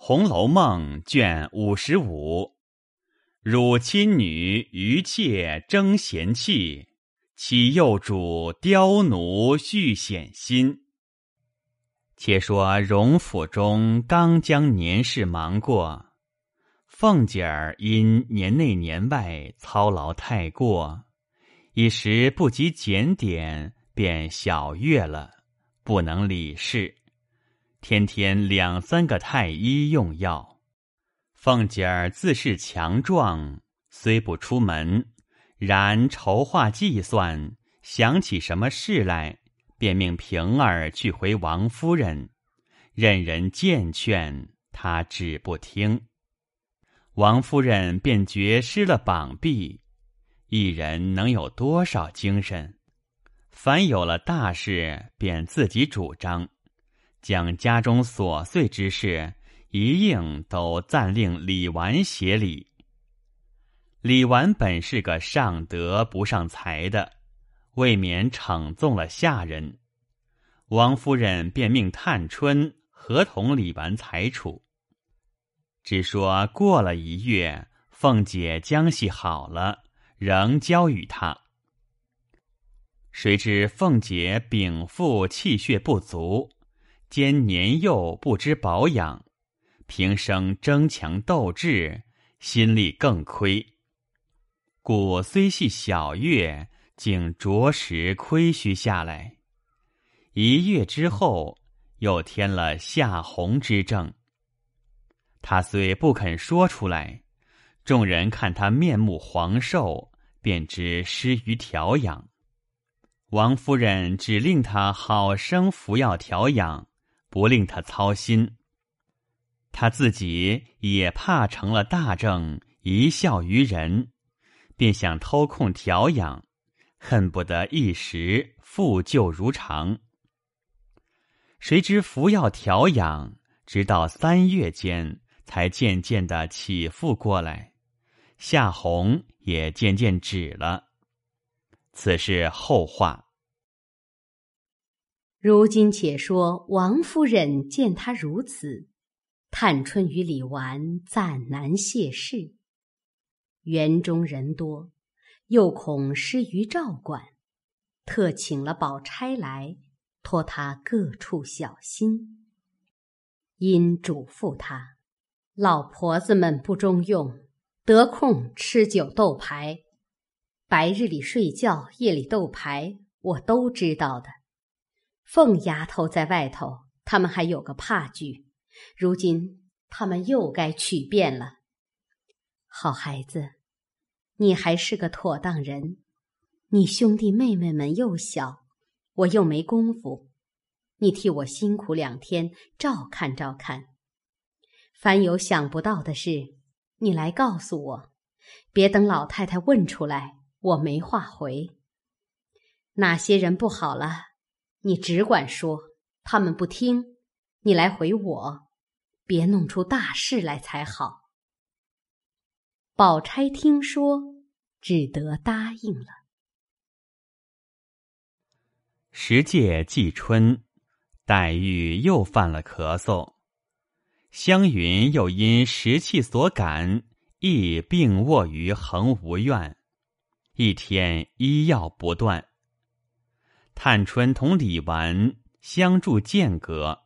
红楼梦》卷五十五，汝亲女余妾争贤气，岂幼主刁奴续险心？且说荣府中刚将年事忙过，凤姐儿因年内年外操劳太过，一时不及检点，便小月了，不能理事。天天两三个太医用药，凤姐儿自是强壮，虽不出门，然筹划计算，想起什么事来，便命平儿去回王夫人，任人见劝，她只不听。王夫人便觉失了膀臂，一人能有多少精神？凡有了大事，便自己主张。将家中琐碎之事一应都暂令李纨协理。李纨本是个上德不上才的，未免逞纵了下人。王夫人便命探春合同李纨裁处。只说过了一月，凤姐将戏好了，仍交与他。谁知凤姐禀赋气血不足。兼年幼不知保养，平生争强斗智，心力更亏。故虽系小月，竟着实亏虚下来。一月之后，又添了夏红之症。他虽不肯说出来，众人看他面目黄瘦，便知失于调养。王夫人只令他好生服药调养。不令他操心，他自己也怕成了大症，一笑于人，便想偷空调养，恨不得一时复旧如常。谁知服药调养，直到三月间，才渐渐的起复过来，夏红也渐渐止了。此是后话。如今且说王夫人见他如此，探春与李纨暂难谢事。园中人多，又恐失于照管，特请了宝钗来，托他各处小心。因嘱咐他，老婆子们不中用，得空吃酒斗牌，白日里睡觉，夜里斗牌，我都知道的。凤丫头在外头，他们还有个怕惧。如今他们又该取变了。好孩子，你还是个妥当人。你兄弟妹妹们又小，我又没功夫，你替我辛苦两天，照看照看。凡有想不到的事，你来告诉我，别等老太太问出来，我没话回。哪些人不好了？你只管说，他们不听，你来回我，别弄出大事来才好。宝钗听说，只得答应了。十届季春，黛玉又犯了咳嗽，湘云又因时气所感，亦病卧于恒芜院，一天医药不断。探春同李纨相住间隔，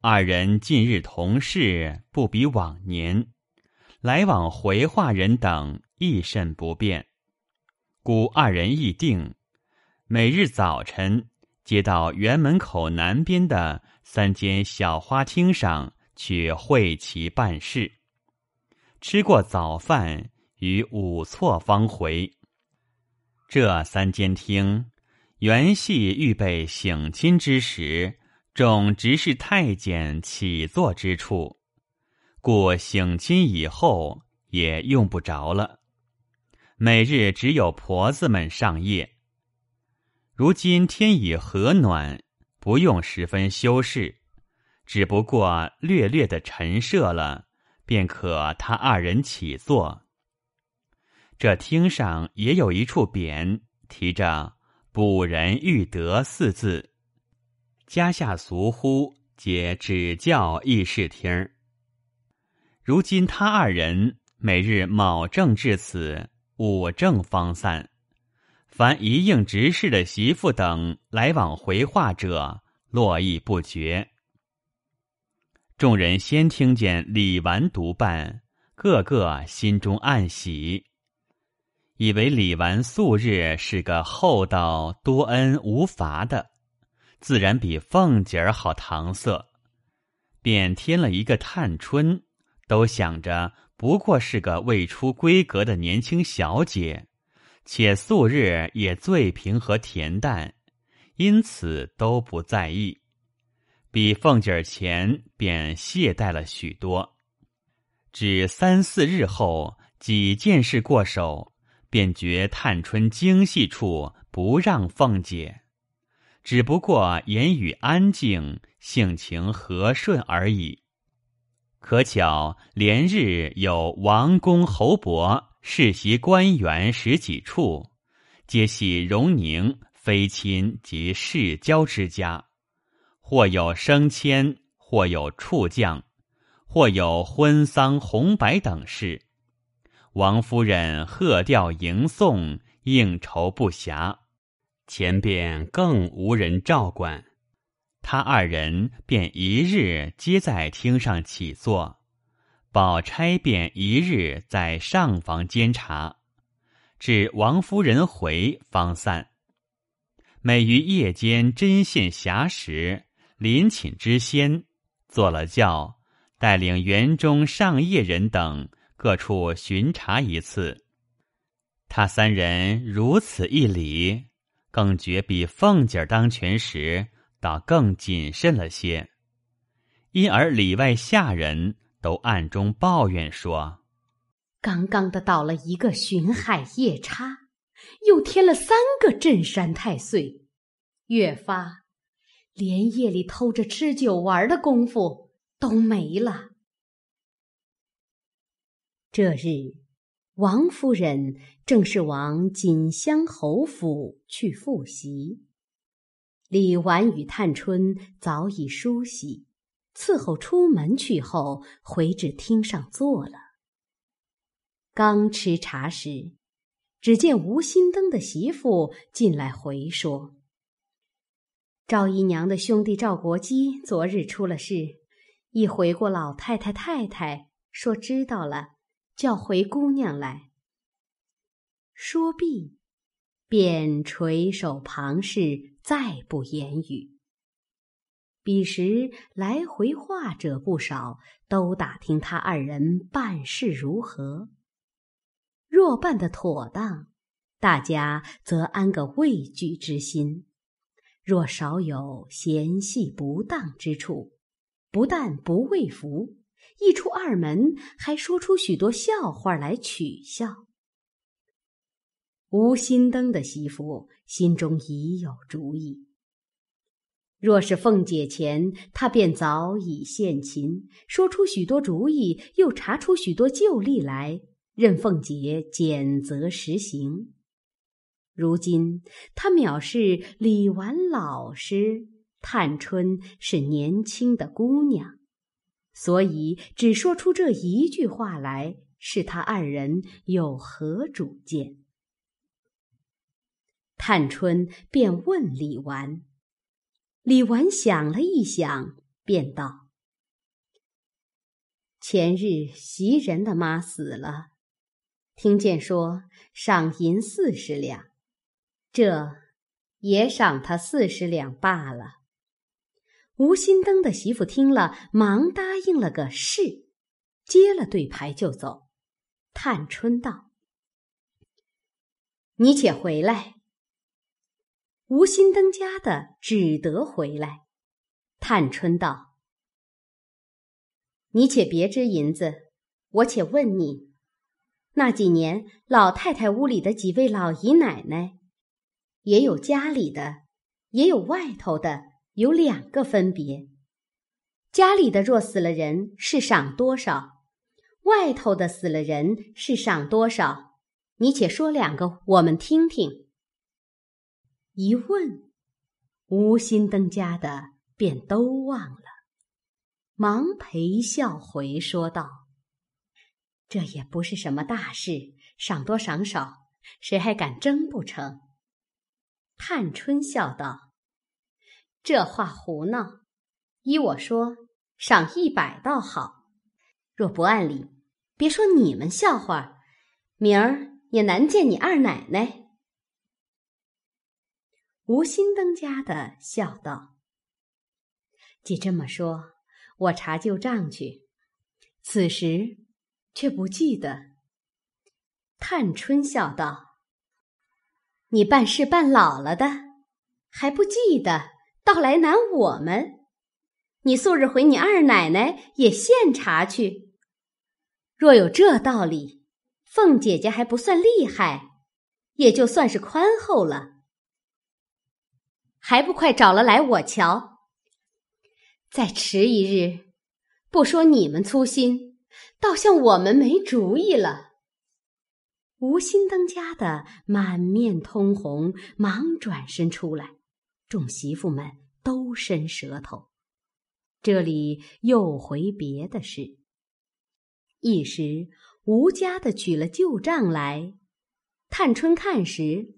二人近日同事，不比往年，来往回话人等亦甚不便，故二人议定，每日早晨接到园门口南边的三间小花厅上去会齐办事，吃过早饭，于午错方回。这三间厅。原系预备省亲之时，众执事太监起坐之处，故省亲以后也用不着了。每日只有婆子们上夜。如今天已和暖，不用十分修饰，只不过略略的陈设了，便可他二人起坐。这厅上也有一处匾，提着。补人欲得四字，家下俗呼，皆只叫议事厅儿如今他二人每日卯正至此，午正方散。凡一应执事的媳妇等来往回话者，络绎不绝。众人先听见李纨独伴，个个心中暗喜，以为李纨素日是个厚道、多恩、无罚的，自然比凤姐儿好搪塞，便添了一个探春。都想着不过是个未出闺阁的年轻小姐，且素日也最平和恬淡，因此都不在意。比凤姐儿前便懈怠了许多。只三四日后，几件事过手，便觉探春精细处不让凤姐，只不过言语安静，性情和顺而已。可巧连日有王公侯伯世袭官员十几处，皆系荣宁妃亲及世交之家，或有升迁，或有处降，或有婚丧红白等事。王夫人贺吊迎送，应酬不暇，前边更无人照管。他二人便一日皆在厅上起坐，宝钗便一日在上房监察，至王夫人回方散。每于夜间针线暇时，临寝之先，做了轿，带领园中上夜人等各处巡查一次。他三人如此一礼，更觉比凤姐当权时。倒更谨慎了些，因而里外下人都暗中抱怨说：“刚刚的倒了一个巡海夜叉，又添了三个镇山太岁，越发连夜里偷着吃酒玩的功夫都没了。”这日，王夫人正是往锦香侯府去复习。李纨与探春早已梳洗，伺候出门去后，回至厅上坐了。刚吃茶时，只见吴心登的媳妇进来回说：“赵姨娘的兄弟赵国基昨日出了事，一回过老太太太太说知道了，叫回姑娘来。”说毕。便垂手旁视，再不言语。彼时来回话者不少，都打听他二人办事如何。若办得妥当，大家则安个畏惧之心；若少有嫌隙不当之处，不但不畏服，一出二门，还说出许多笑话来取笑。吴心登的媳妇心中已有主意。若是凤姐前，她便早已献琴，说出许多主意，又查出许多旧例来，任凤姐检责实行。如今她藐视李纨老实，探春是年轻的姑娘，所以只说出这一句话来，是他二人有何主见？探春便问李纨，李纨想了一想，便道：“前日袭人的妈死了，听见说赏银四十两，这也赏他四十两罢了。”吴心登的媳妇听了，忙答应了个是，接了对牌就走。探春道：“你且回来。”吴心登家的只得回来。探春道：“你且别支银子，我且问你，那几年老太太屋里的几位老姨奶奶，也有家里的，也有外头的，有两个分别。家里的若死了人，是赏多少？外头的死了人，是赏多少？你且说两个，我们听听。”一问，无心登家的便都忘了，忙陪笑回说道：“这也不是什么大事，赏多赏少，谁还敢争不成？探春笑道：“这话胡闹。依我说，赏一百倒好。若不按理，别说你们笑话，明儿也难见你二奶奶。”吴心登家的笑道：“既这么说，我查旧账去。此时却不记得。”探春笑道：“你办事办老了的，还不记得，倒来难我们。你素日回你二奶奶也现查去。若有这道理，凤姐姐还不算厉害，也就算是宽厚了。”还不快找了来我瞧！再迟一日，不说你们粗心，倒像我们没主意了。吴心登家的满面通红，忙转身出来，众媳妇们都伸舌头。这里又回别的事。一时吴家的取了旧账来，探春看时。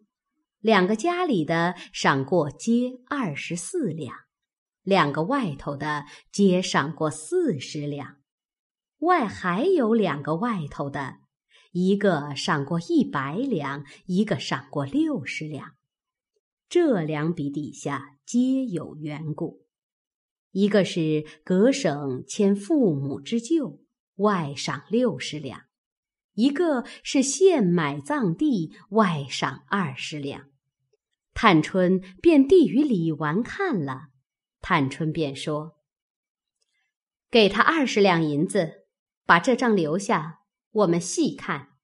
两个家里的赏过皆二十四两，两个外头的皆赏过四十两，外还有两个外头的，一个赏过一百两，一个赏过六十两。这两笔底下皆有缘故，一个是隔省迁父母之旧，外赏六十两；一个是现买葬地，外赏二十两。探春便递与李纨看了，探春便说：“给他二十两银子，把这账留下，我们细看。”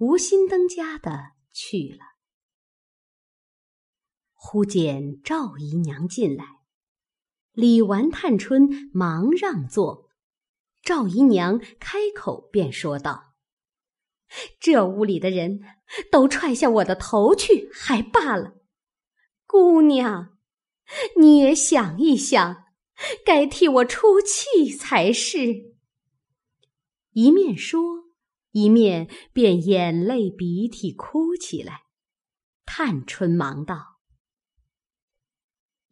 吴心登家的去了。忽见赵姨娘进来，李纨、探春忙让座，赵姨娘开口便说道。这屋里的人都踹下我的头去，还罢了。姑娘，你也想一想，该替我出气才是。一面说，一面便眼泪鼻涕哭起来。探春忙道：“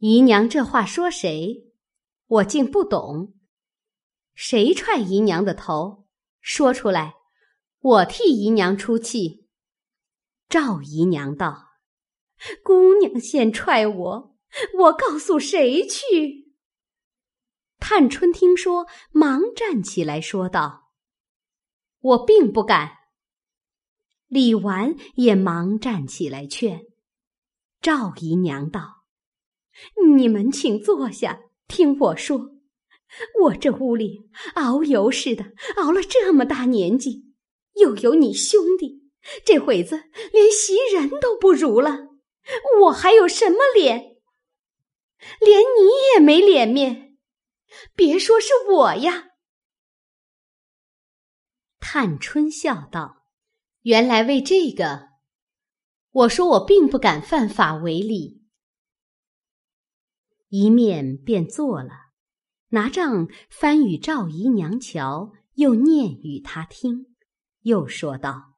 姨娘这话说谁？我竟不懂。谁踹姨娘的头？说出来。”我替姨娘出气。赵姨娘道：“姑娘先踹我，我告诉谁去？”探春听说，忙站起来说道：“我并不敢。”李纨也忙站起来劝。赵姨娘道：“你们请坐下，听我说。我这屋里熬油似的，熬了这么大年纪。”又有你兄弟，这会子连袭人都不如了，我还有什么脸？连你也没脸面，别说是我呀。探春笑道：“原来为这个，我说我并不敢犯法违礼。”一面便坐了，拿账翻与赵姨娘瞧，又念与她听。又说道：“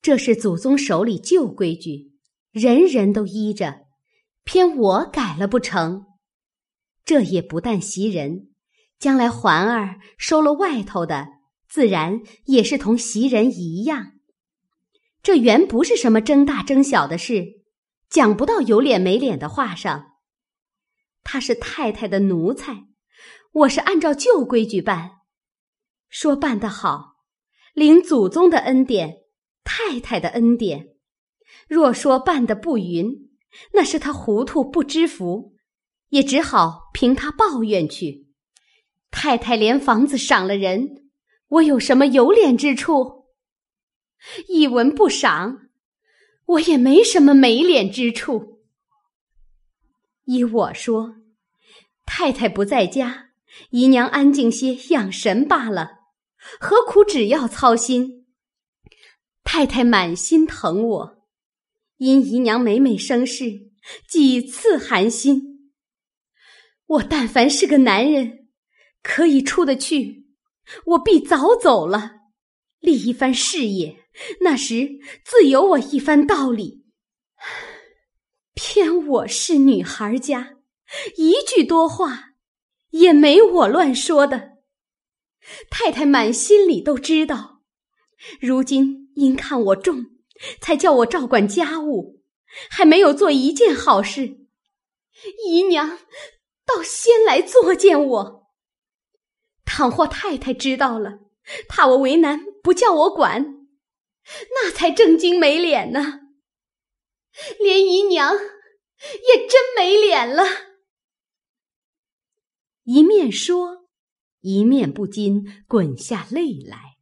这是祖宗手里旧规矩，人人都依着，偏我改了不成？这也不但袭人，将来环儿收了外头的，自然也是同袭人一样。这原不是什么争大争小的事，讲不到有脸没脸的话上。他是太太的奴才，我是按照旧规矩办，说办得好。”领祖宗的恩典，太太的恩典。若说办得不匀，那是他糊涂不知福，也只好凭他抱怨去。太太连房子赏了人，我有什么有脸之处？一文不赏，我也没什么没脸之处。依我说，太太不在家，姨娘安静些养神罢了。何苦只要操心？太太满心疼我，因姨娘每每生事，几次寒心。我但凡是个男人，可以出得去，我必早走了，立一番事业。那时自有我一番道理。偏我是女孩家，一句多话也没我乱说的。太太满心里都知道，如今因看我重，才叫我照管家务，还没有做一件好事。姨娘倒先来作践我。倘或太太知道了，怕我为难，不叫我管。那才正经没脸呢，连姨娘也真没脸了。一面说，一面不禁滚下泪来。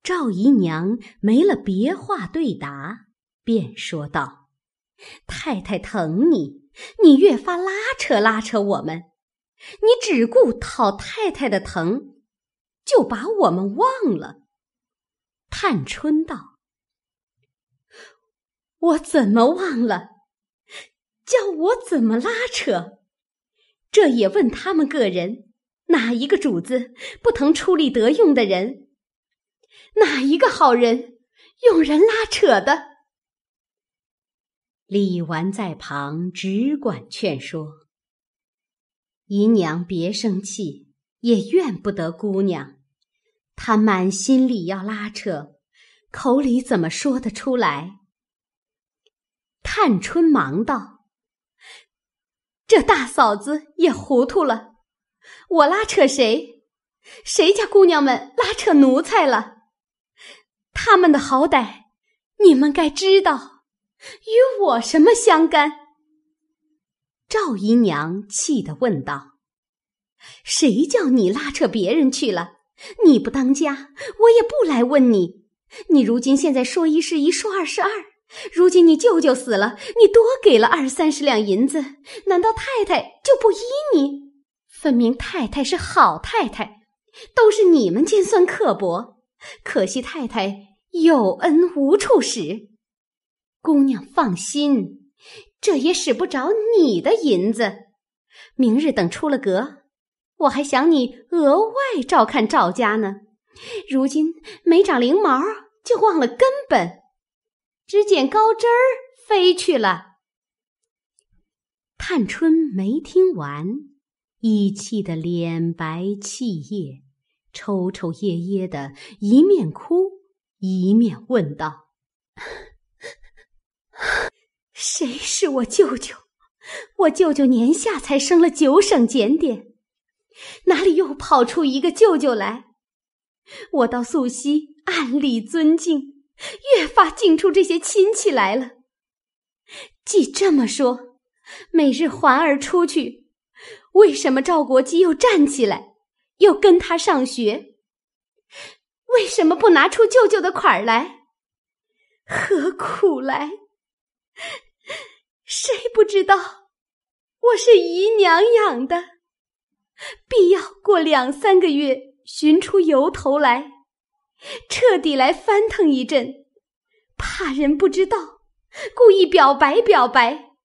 赵姨娘没了别话对答，便说道：“太太疼你，你越发拉扯拉扯我们，你只顾讨太太的疼，就把我们忘了。”探春道：“我怎么忘了？叫我怎么拉扯？这也问他们个人，哪一个主子不疼出力得用的人？哪一个好人用人拉扯的？”李纨在旁只管劝说：“姨娘别生气，也怨不得姑娘。”他满心里要拉扯，口里怎么说得出来？探春忙道：“这大嫂子也糊涂了，我拉扯谁？谁家姑娘们拉扯奴才了？他们的好歹，你们该知道，与我什么相干？”赵姨娘气得问道：“谁叫你拉扯别人去了？”你不当家，我也不来问你。你如今现在说一是一，说二是二。如今你舅舅死了，你多给了二三十两银子，难道太太就不依你？分明太太是好太太，都是你们尖酸刻薄。可惜太太有恩无处使。姑娘放心，这也使不着你的银子。明日等出了阁。我还想你额外照看赵家呢，如今没长翎毛，就忘了根本，只捡高枝儿飞去了。探春没听完，已气得脸白气叶，抽抽噎噎的，一面哭一面问道：“谁是我舅舅？我舅舅年下才生了九省检点。”哪里又跑出一个舅舅来？我到素溪暗里尊敬，越发进出这些亲戚来了。既这么说，每日环儿出去，为什么赵国基又站起来，又跟他上学？为什么不拿出舅舅的款儿来？何苦来？谁不知道我是姨娘养的？必要过两三个月，寻出由头来，彻底来翻腾一阵，怕人不知道，故意表白表白，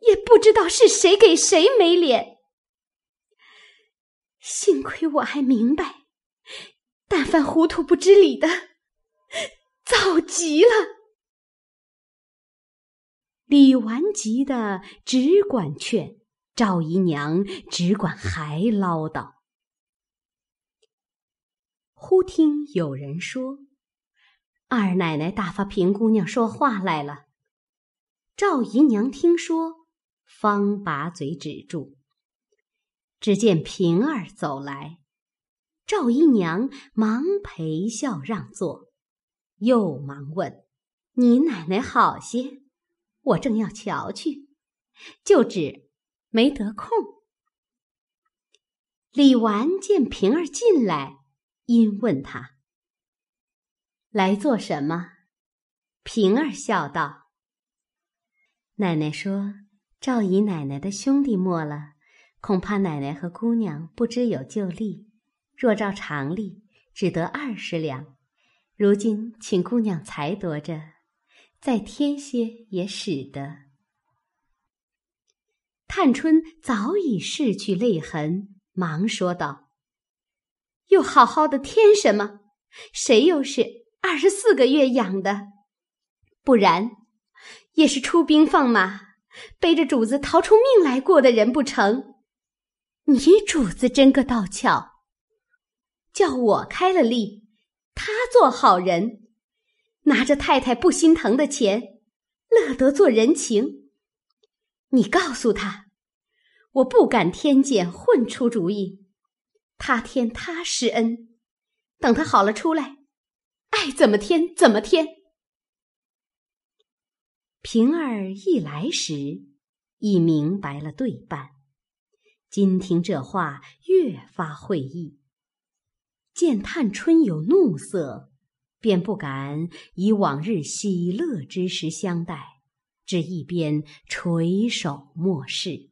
也不知道是谁给谁没脸。幸亏我还明白，但凡糊涂不知理的，早急了。李纨急的只管劝。赵姨娘只管还唠叨。忽听有人说：“二奶奶大发平姑娘说话来了。”赵姨娘听说，方把嘴止住。只见平儿走来，赵姨娘忙陪笑让座，又忙问：“你奶奶好些？我正要瞧去，就指。”没得空。李纨见平儿进来，因问他来做什么。平儿笑道：“奶奶说赵姨奶奶的兄弟没了，恐怕奶奶和姑娘不知有旧例。若照常例，只得二十两。如今请姑娘裁夺着，再添些也使得。”探春早已拭去泪痕，忙说道：“又好好的添什么？谁又是二十四个月养的？不然，也是出兵放马，背着主子逃出命来过的人不成？你主子真个倒巧，叫我开了例，他做好人，拿着太太不心疼的钱，乐得做人情。你告诉他。”我不敢添减，混出主意。他添他施恩，等他好了出来，爱怎么添怎么添。平儿一来时，已明白了对半。今听这话，越发会意。见探春有怒色，便不敢以往日喜乐之时相待，只一边垂首默视。